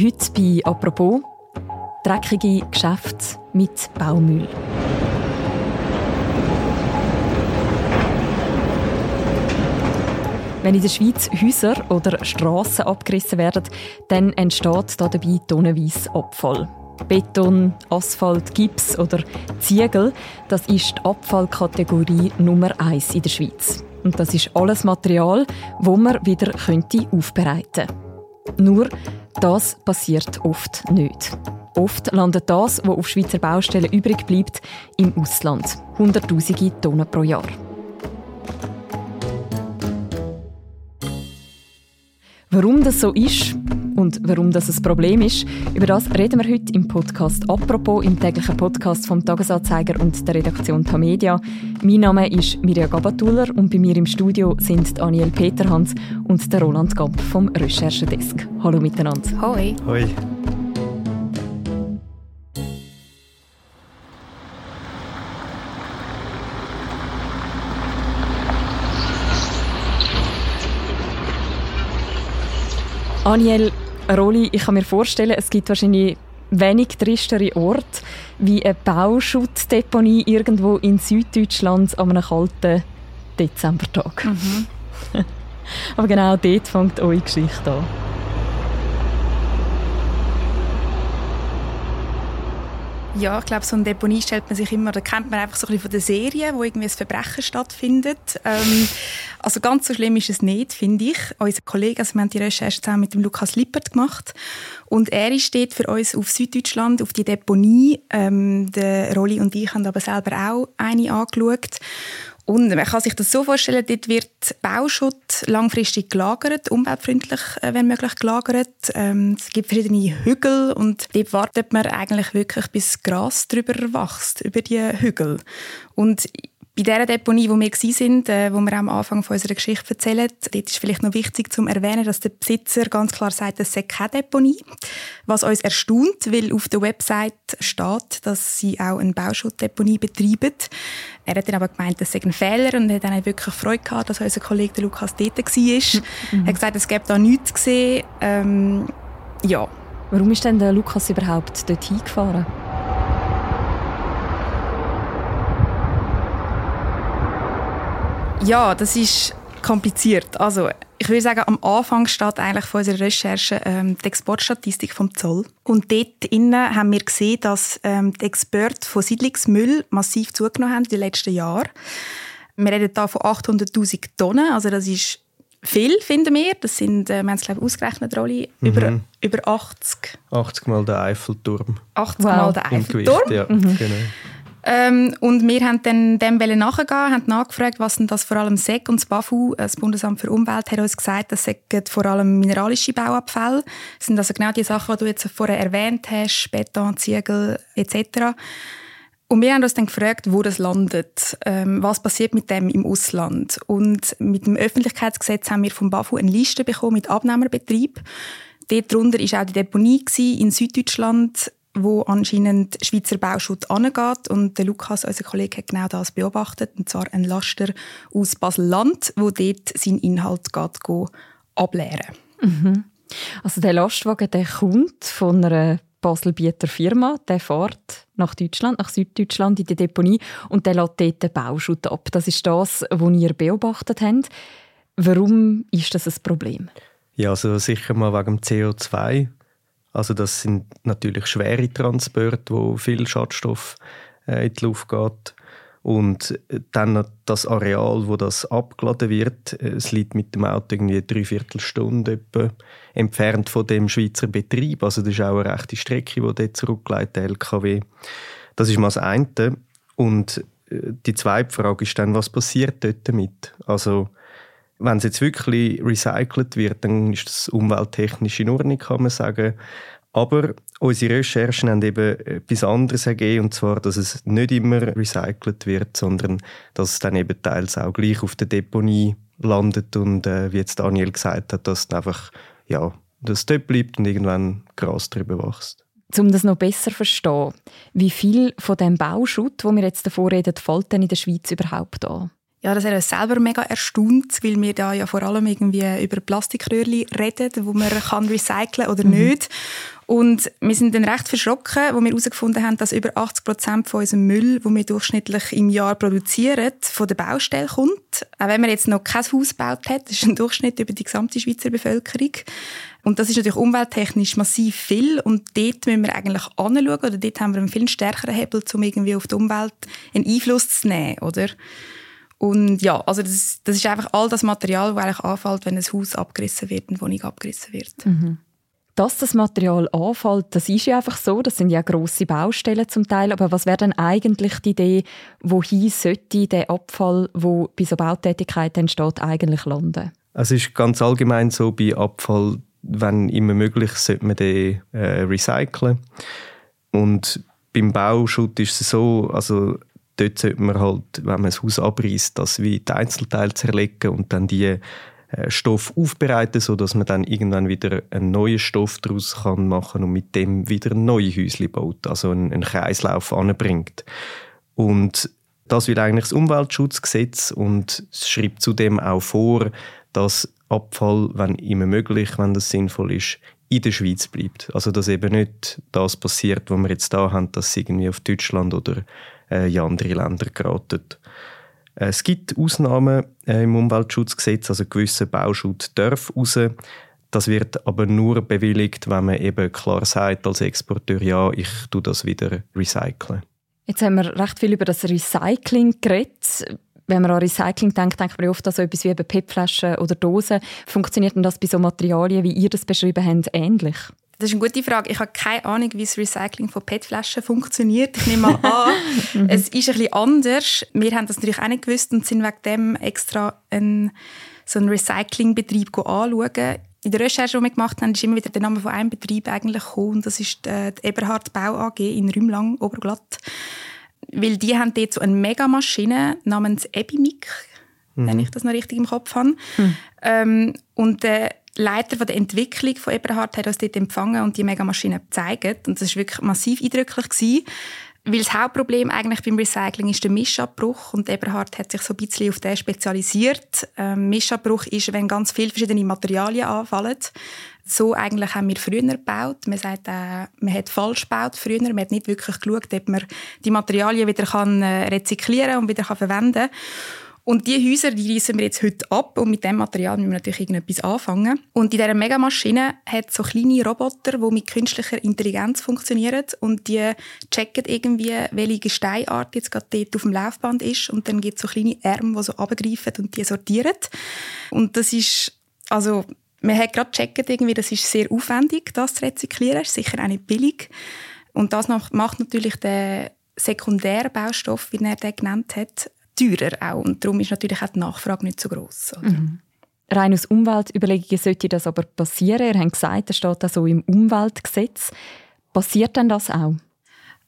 Heute bei «Apropos» dreckige Geschäfte mit Baumüll. Wenn in der Schweiz Häuser oder Strassen abgerissen werden, dann entsteht dabei tonnenweise Abfall. Beton, Asphalt, Gips oder Ziegel, das ist die Abfallkategorie Nummer 1 in der Schweiz. Und das ist alles Material, wo man wieder aufbereiten könnte. Nur, das passiert oft nicht. Oft landet das, was auf Schweizer Baustellen übrig bleibt, im Ausland. Hunderttausende Tonnen pro Jahr. Warum das so ist und warum das ein Problem ist, über das reden wir heute im Podcast «Apropos», im täglichen Podcast vom «Tagesanzeiger» und der Redaktion Tamedia. Mein Name ist Mirja Gabatuller und bei mir im Studio sind Daniel Peterhans und der Roland Gamp vom Recherchedesk. Hallo miteinander. Hoi. Hoi. Daniel, Roli, ich kann mir vorstellen, es gibt wahrscheinlich wenig tristere Ort wie eine Bauschuttdeponie irgendwo in Süddeutschland an einem kalten Dezembertag. Mhm. Aber genau dort fängt eure Geschichte an. Ja, ich glaube, so eine Deponie stellt man sich immer, da kennt man einfach so ein bisschen von der Serie, wo irgendwie ein Verbrechen stattfindet. Ähm, also ganz so schlimm ist es nicht, finde ich. Unser Kollege, also wir haben die Recherche zusammen mit dem Lukas Lippert gemacht und er steht für uns auf Süddeutschland auf die Deponie. Ähm, der Rolli und ich haben aber selber auch eine angeschaut und man kann sich das so vorstellen, dort wird Bauschutt langfristig gelagert, umweltfreundlich, äh, wenn möglich, gelagert. Ähm, es gibt verschiedene Hügel und dort wartet man eigentlich wirklich, bis Gras drüber wächst, über die Hügel. Und bei dieser Deponie, wo wir waren, äh, wo wir am Anfang von unserer Geschichte erzählen, dort ist vielleicht noch wichtig zu erwähnen, dass der Besitzer ganz klar sagt, es sei keine Deponie. Was uns erstaunt, weil auf der Website steht, dass sie auch eine Bauschuttdeponie betreiben. Er hat dann aber gemeint, das sei ein Fehler und hat dann wirklich Freude gehabt, dass unser Kollege Lukas dort war. Mhm. Er hat gesagt, es gäbe da nichts gesehen. Ähm, ja. Warum ist denn der Lukas überhaupt dort hingefahren? Ja, das ist kompliziert. Also ich würde sagen, am Anfang steht eigentlich von unserer Recherche ähm, die Exportstatistik vom Zoll. Und dort innen haben wir gesehen, dass ähm, die Exporte von Siedlungsmüll massiv zugenommen haben in den letzten Jahren. Wir reden hier von 800'000 Tonnen, also das ist viel, finden wir. Das sind, äh, wir haben es glaube ich ausgerechnet, Rolli, mhm. über, über 80. 80 mal der Eiffelturm. 80 wow. mal der Eiffelturm. Gewicht, ja, mhm. genau. Ähm, und wir haben dann dem nachgehen, haben nachgefragt, was denn das vor allem SEC und das BAFU, äh, das Bundesamt für Umwelt, hat uns gesagt, das sind vor allem mineralische Bauabfälle. Das sind also genau die Sachen, die du jetzt vorher erwähnt hast, Beton, Ziegel etc. Und wir haben uns dann gefragt, wo das landet, ähm, was passiert mit dem im Ausland. Und mit dem Öffentlichkeitsgesetz haben wir vom BAFU eine Liste bekommen mit Abnehmerbetrieb. Dort drunter war auch die Deponie in Süddeutschland wo anscheinend Schweizer Bauschutt angeht. Und der Lukas, unser Kollege, hat genau das beobachtet. Und zwar ein Laster aus Basel-Land, wo dort seinen Inhalt geht, geht ableeren mhm. Also der Lastwagen der kommt von einer Baselbieter Firma, der fährt nach Deutschland, nach Süddeutschland in die Deponie und der lädt dort den Bauschutt ab. Das ist das, was ihr beobachtet habt. Warum ist das ein Problem? Ja, also sicher mal wegen dem CO2 also das sind natürlich schwere Transporte, wo viel Schadstoff äh, in die Luft geht. Und dann das Areal, wo das abgeladen wird, äh, es liegt mit dem Auto irgendwie eine Dreiviertelstunde entfernt von dem Schweizer Betrieb. Also das ist auch eine rechte Strecke, die dort zurücklegt, der LKW. Das ist mal das eine. Und äh, die zweite Frage ist dann, was passiert dort damit? Also wenn es jetzt wirklich recycelt wird, dann ist das umwelttechnisch in Ordnung, kann man sagen. Aber unsere Recherchen haben eben etwas anderes ergeben, und zwar, dass es nicht immer recycelt wird, sondern dass es dann eben teils auch gleich auf der Deponie landet und äh, wie jetzt Daniel gesagt hat, dass es einfach ja, das dort bleibt und irgendwann Gras drüber wächst. Um das noch besser zu verstehen, wie viel von dem Bauschutt, wo wir jetzt davor reden, fällt denn in der Schweiz überhaupt an? Ja, das hat uns selber mega erstaunt, weil wir da ja vor allem irgendwie über Plastikröhrchen reden, wo man kann recyceln oder mhm. nicht. Und wir sind dann recht verschrocken, wo wir herausgefunden haben, dass über 80 Prozent von unserem Müll, den wir durchschnittlich im Jahr produzieren, von der Baustelle kommt. Auch wenn man jetzt noch kein Haus gebaut hat, das ist ein Durchschnitt über die gesamte Schweizer Bevölkerung. Und das ist natürlich umwelttechnisch massiv viel und dort müssen wir eigentlich anschauen, oder dort haben wir einen viel stärkeren Hebel, um irgendwie auf die Umwelt einen Einfluss zu nehmen, oder? Und ja, also das, das ist einfach all das Material, das eigentlich anfällt, wenn ein Haus abgerissen wird, eine Wohnung abgerissen wird. Mhm. Dass das Material anfällt, das ist ja einfach so. Das sind ja grosse Baustellen zum Teil. Aber was wäre denn eigentlich die Idee, wohin sollte der Abfall, wo bei so Bautätigkeiten entsteht, eigentlich landen? Es ist ganz allgemein so bei Abfall, wenn immer möglich, sollte man den äh, recyceln. Und beim Bauschutt ist es so, also dort sollte man halt, wenn man ein Haus abreißt, das wie die Einzelteile zerlegen und dann die äh, Stoff aufbereiten, sodass man dann irgendwann wieder einen neuen Stoff daraus kann machen und mit dem wieder ein neues Häuschen baut, also einen, einen Kreislauf anbringt. Und das will eigentlich das Umweltschutzgesetz und es schreibt zudem auch vor, dass Abfall, wenn immer möglich, wenn das sinnvoll ist, in der Schweiz bleibt. Also dass eben nicht das passiert, was wir jetzt da haben, dass es irgendwie auf Deutschland oder äh, in andere Länder geraten. Äh, es gibt Ausnahmen äh, im Umweltschutzgesetz, also gewisse Bauschutz darf raus. Das wird aber nur bewilligt, wenn man eben klar sagt als Exporteur, ja, ich tue das wieder recyceln. Jetzt haben wir recht viel über das Recycling geredet. Wenn man an Recycling denkt, denkt man oft an so etwas wie PET-Flaschen oder Dosen. Funktioniert denn das bei so Materialien, wie ihr das beschrieben habt, ähnlich? Das ist eine gute Frage. Ich habe keine Ahnung, wie das Recycling von PET-Flaschen funktioniert. Ich nehme mal an, es ist ein bisschen anders. Wir haben das natürlich auch nicht gewusst und sind wegen dem extra einen, so einen Recyclingbetrieb anschauen. In der Recherche, die wir gemacht haben, ist immer wieder der Name von einem Betrieb eigentlich gekommen. Das ist die, die Eberhard Bau AG in Rümlang, Oberglatt. Weil die haben dort so eine Megamaschine namens Ebimic, mhm. wenn ich das noch richtig im Kopf habe. Mhm. Ähm, und äh, Leiter von der Entwicklung von Eberhard hat uns dort empfangen und die Megamaschine gezeigt. Und das war wirklich massiv eindrücklich. Gewesen, weil das Hauptproblem eigentlich beim Recycling ist der Mischabbruch und Eberhard hat sich so ein bisschen auf den spezialisiert. Ähm, Mischabbruch ist, wenn ganz viele verschiedene Materialien anfallen. So eigentlich haben wir früher gebaut. Man sagt, äh, man hat falsch gebaut früher. Man hat nicht wirklich geschaut, ob man die Materialien wieder kann, äh, rezyklieren und wieder kann verwenden kann. Und diese Häuser, die reissen wir jetzt heute ab und mit dem Material müssen wir natürlich irgendetwas anfangen. Und in dieser Megamaschine hat so kleine Roboter, die mit künstlicher Intelligenz funktionieren und die checken irgendwie, welche Gesteinart jetzt gerade dort auf dem Laufband ist und dann gibt es so kleine Arme, die so abgreifen und die sortieren. Und das ist, also man hat gerade gecheckt, irgendwie, das ist sehr aufwendig, das zu rezyklieren, ist sicher auch nicht billig. Und das macht natürlich den sekundären Baustoff, wie er den genannt hat, teurer auch. Und darum ist natürlich auch die Nachfrage nicht so groß. Mhm. Rein aus Umweltüberlegungen sollte das aber passieren. Ihr habt gesagt, das steht auch so im Umweltgesetz. Passiert denn das auch?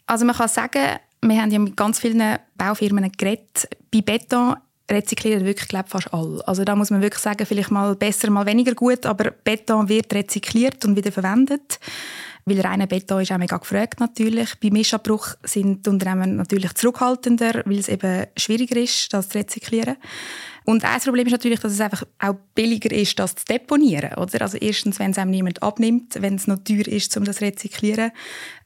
Also man kann sagen, wir haben ja mit ganz vielen Baufirmen geredet. Bei Beton rezyklieren wirklich glaub, fast alle. Also da muss man wirklich sagen, vielleicht mal besser, mal weniger gut, aber Beton wird rezykliert und wieder verwendet. Weil reiner Beton ist auch mega gefragt natürlich. Bei Mischabbruch sind die Unternehmen natürlich zurückhaltender, weil es eben schwieriger ist, das zu rezyklieren. Und ein Problem ist natürlich, dass es einfach auch billiger ist, das zu deponieren. Oder? Also erstens, wenn es einem niemand abnimmt, wenn es noch teuer ist, um das zu rezyklieren,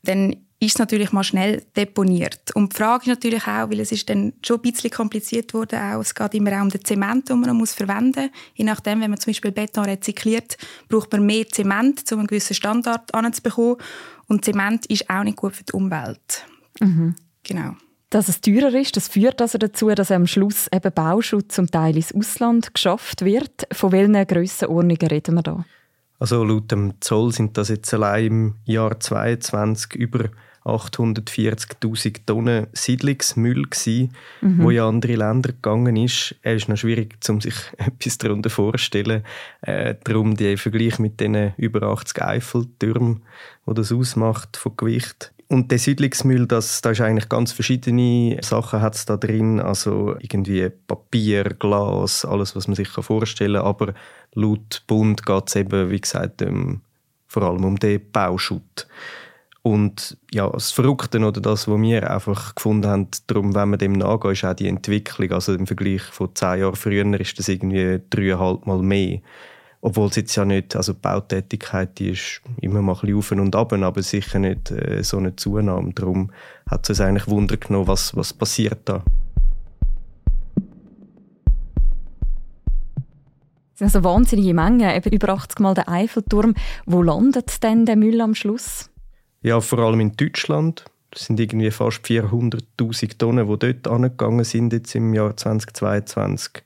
dann ist es natürlich mal schnell deponiert. Und die Frage ist natürlich auch, weil es ist dann schon ein bisschen kompliziert wurde, auch, es geht immer auch um den Zement, den man muss verwenden muss. Je nachdem, wenn man zum Beispiel Beton rezykliert, braucht man mehr Zement, um einen gewissen Standard anzubekommen. Und Zement ist auch nicht gut für die Umwelt. Mhm. Genau. Dass es teurer ist, das führt also dazu, dass am Schluss eben Bauschutz zum Teil ins Ausland geschafft wird. Von welchen Grössenordnungen reden wir da? Also laut dem Zoll sind das jetzt allein im Jahr 2022 über 840.000 Tonnen Siedlungsmüll gsi, mhm. wo in andere Länder gegangen ist. Es ist noch schwierig, um sich etwas darunter vorzustellen. Äh, darum der Vergleich mit den über 80 Eiffeltürmen, wo das ausmacht von Gewicht. Und der Siedlungsmüll, das, da ist eigentlich ganz verschiedene Sachen hat's da drin, also irgendwie Papier, Glas, alles, was man sich vorstellen kann. Aber laut Bund geht es eben, wie gesagt, um, vor allem um den Bauschutt. Und ja, das Verrückte oder das, was wir einfach gefunden haben, darum, wenn man dem nachgehen, ist auch die Entwicklung. Also im Vergleich von zehn Jahren früher ist das irgendwie dreieinhalb Mal mehr. Obwohl es jetzt ja nicht, also die Bautätigkeit, die ist immer mal ein bisschen auf und ab, aber sicher nicht äh, so eine Zunahme. Darum hat es uns eigentlich Wunder genommen, was, was passiert da. Das sind also wahnsinnige Mengen, eben über 80 Mal der Eiffelturm. Wo landet denn der Müll am Schluss? Ja, vor allem in Deutschland. Das sind irgendwie fast 400'000 Tonnen, die dort angegangen sind jetzt im Jahr 2022.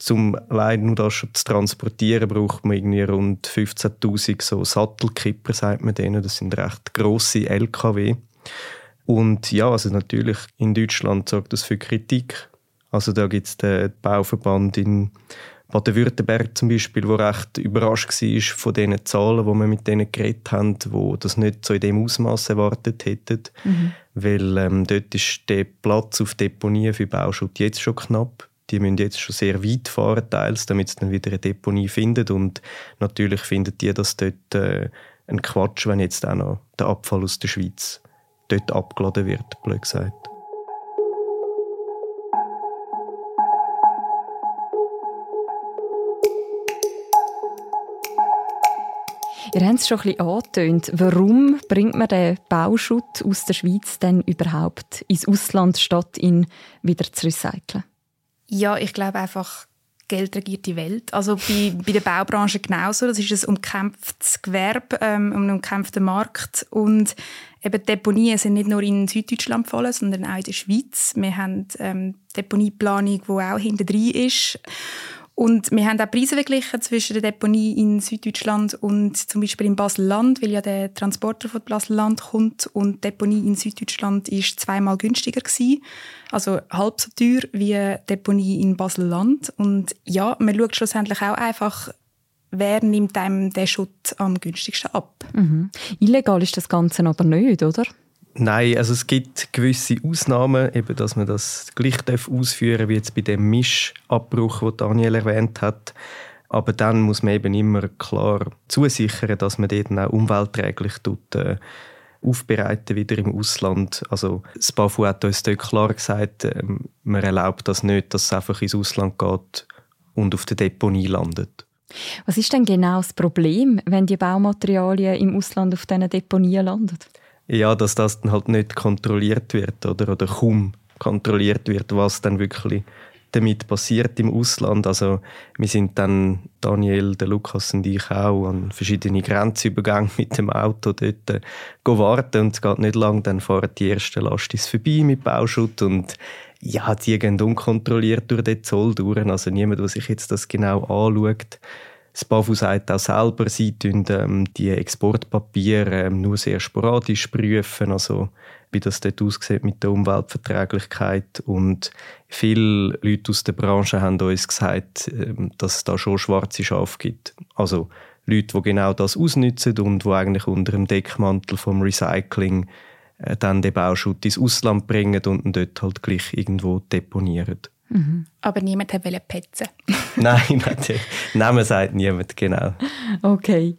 Zum allein nur das zu transportieren, braucht man irgendwie rund 15'000 so Sattelkipper, sagt man denen. Das sind recht grosse LKW. Und ja, also natürlich in Deutschland sorgt das für Kritik. Also da gibt es den Bauverband in Baden-Württemberg zum Beispiel, wo recht überrascht war von den Zahlen, wo wir mit denen geredet haben, wo das nicht so in dem Ausmaß erwartet hätten, mhm. weil ähm, dort ist der Platz auf Deponien für Bauschutt jetzt schon knapp. Die müssen jetzt schon sehr weit fahren, teils, damit sie dann wieder eine Deponie finden. Und natürlich finden die das dort äh, ein Quatsch, wenn jetzt auch noch der Abfall aus der Schweiz dort abgeladen wird, blöd gesagt. Ihr habt es schon ein angetönt. Warum bringt man den Bauschutt aus der Schweiz denn überhaupt ins Ausland, statt ihn wieder zu recyceln? Ja, ich glaube einfach, Geld regiert die Welt. Also bei, bei der Baubranche genauso. Das ist ein umkämpftes Gewerbe, ähm, ein umkämpfter Markt. Und eben Deponien sind nicht nur in Süddeutschland gefallen, sondern auch in der Schweiz. Wir haben ähm, Deponieplanung, die auch hinter drin ist. Und wir haben auch Preise verglichen zwischen der Deponie in Süddeutschland und zum Beispiel in Basel-Land, weil ja der Transporter von Basel-Land kommt und die Deponie in Süddeutschland ist zweimal günstiger gewesen. Also halb so teuer wie die Deponie in Basel-Land. Und ja, man schaut schlussendlich auch einfach, wer nimmt einem den Schutt am günstigsten ab. Mhm. Illegal ist das Ganze aber nicht, oder? Nein, also es gibt gewisse Ausnahmen, eben, dass man das gleich ausführen darf, wie jetzt bei dem Mischabbruch, den Daniel erwähnt hat. Aber dann muss man eben immer klar zusichern, dass man dort auch umweltträglich tut, äh, aufbereiten wieder im Ausland. Also das BAFU hat uns dort klar gesagt, äh, man erlaubt das nicht, dass es einfach ins Ausland geht und auf der Deponie landet. Was ist denn genau das Problem, wenn die Baumaterialien im Ausland auf diesen Deponien landen? Ja, dass das dann halt nicht kontrolliert wird oder, oder kaum kontrolliert wird, was dann wirklich damit passiert im Ausland. Also wir sind dann, Daniel, der Lukas und ich auch, an verschiedene Grenzübergänge mit dem Auto dort äh, und es geht nicht lang, dann fahren die ersten Lastis vorbei mit Bauschutt und ja, die gehen unkontrolliert durch den Zoll durch. Also niemand, der sich jetzt das genau anschaut, das BAFU sagt auch selber, sie prüfen ähm, die Exportpapiere ähm, nur sehr sporadisch prüfen, also wie das dort aussieht mit der Umweltverträglichkeit. Und viele Leute aus der Branche haben uns gesagt, ähm, dass es da schon schwarze Schafe gibt. Also Leute, die genau das ausnutzen und die eigentlich unter dem Deckmantel vom Recycling äh, dann den Bauschutt ins Ausland bringen und ihn dort halt gleich irgendwo deponieren. Mhm. Aber niemand wollte petzen. Nein, natürlich. Namen sagt niemand, genau. Okay.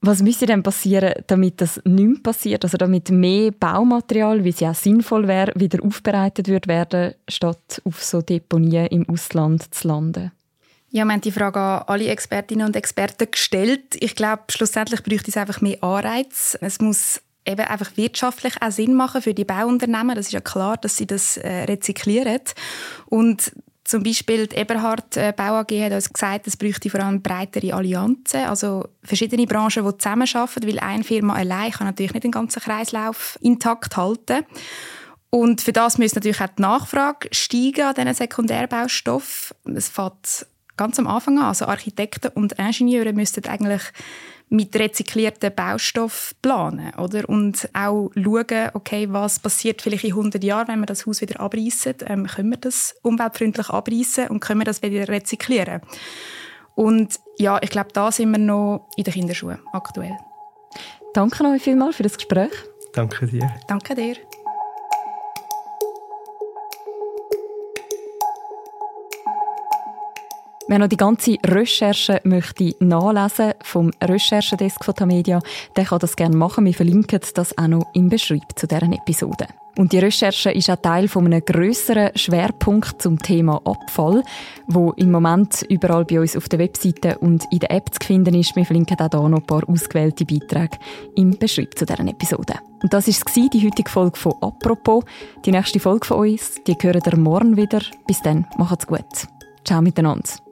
Was müsste denn passieren, damit das nicht mehr passiert? Also damit mehr Baumaterial, wie es ja auch sinnvoll wäre, wieder aufbereitet wird werden, statt auf so Deponien im Ausland zu landen? Ja, wir haben die Frage an alle Expertinnen und Experten gestellt. Ich glaube, schlussendlich bräuchte es einfach mehr Anreiz. Es muss eben einfach wirtschaftlich auch Sinn machen für die Bauunternehmen. Das ist ja klar, dass sie das äh, rezyklieren. Und zum Beispiel die Eberhard äh, Bau AG hat uns gesagt, es bräuchte vor allem breitere Allianzen, also verschiedene Branchen, die zusammenarbeiten, weil eine Firma allein kann natürlich nicht den ganzen Kreislauf intakt halten. Und für das müsste natürlich auch die Nachfrage steigen an diesen Sekundärbaustoff. Es fängt ganz am Anfang an. Also Architekten und Ingenieure müssten eigentlich mit rezyklierten Baustoff planen, oder? Und auch schauen, okay, was passiert vielleicht in 100 Jahren, wenn wir das Haus wieder abreißen? Ähm, können wir das umweltfreundlich abreißen und können wir das wieder rezyklieren? Und ja, ich glaube, da sind wir noch in den Kinderschuhen aktuell. Danke euch vielmals für das Gespräch. Danke dir. Danke dir. Wer noch die ganze Recherche möchte nachlesen vom Recherchedesk von Tamedia, der kann das gerne machen. Wir verlinken das auch noch im Beschreib zu deren Episode. Und die Recherche ist auch Teil von einem grösseren Schwerpunkt zum Thema Abfall, wo im Moment überall bei uns auf der Webseite und in der App zu finden ist. Wir verlinken auch hier noch ein paar ausgewählte Beiträge im Beschreib zu deren Episode. Und das war die heutige Folge von «Apropos». Die nächste Folge von uns, die hören ihr morgen wieder. Bis dann, macht's gut. Ciao miteinander.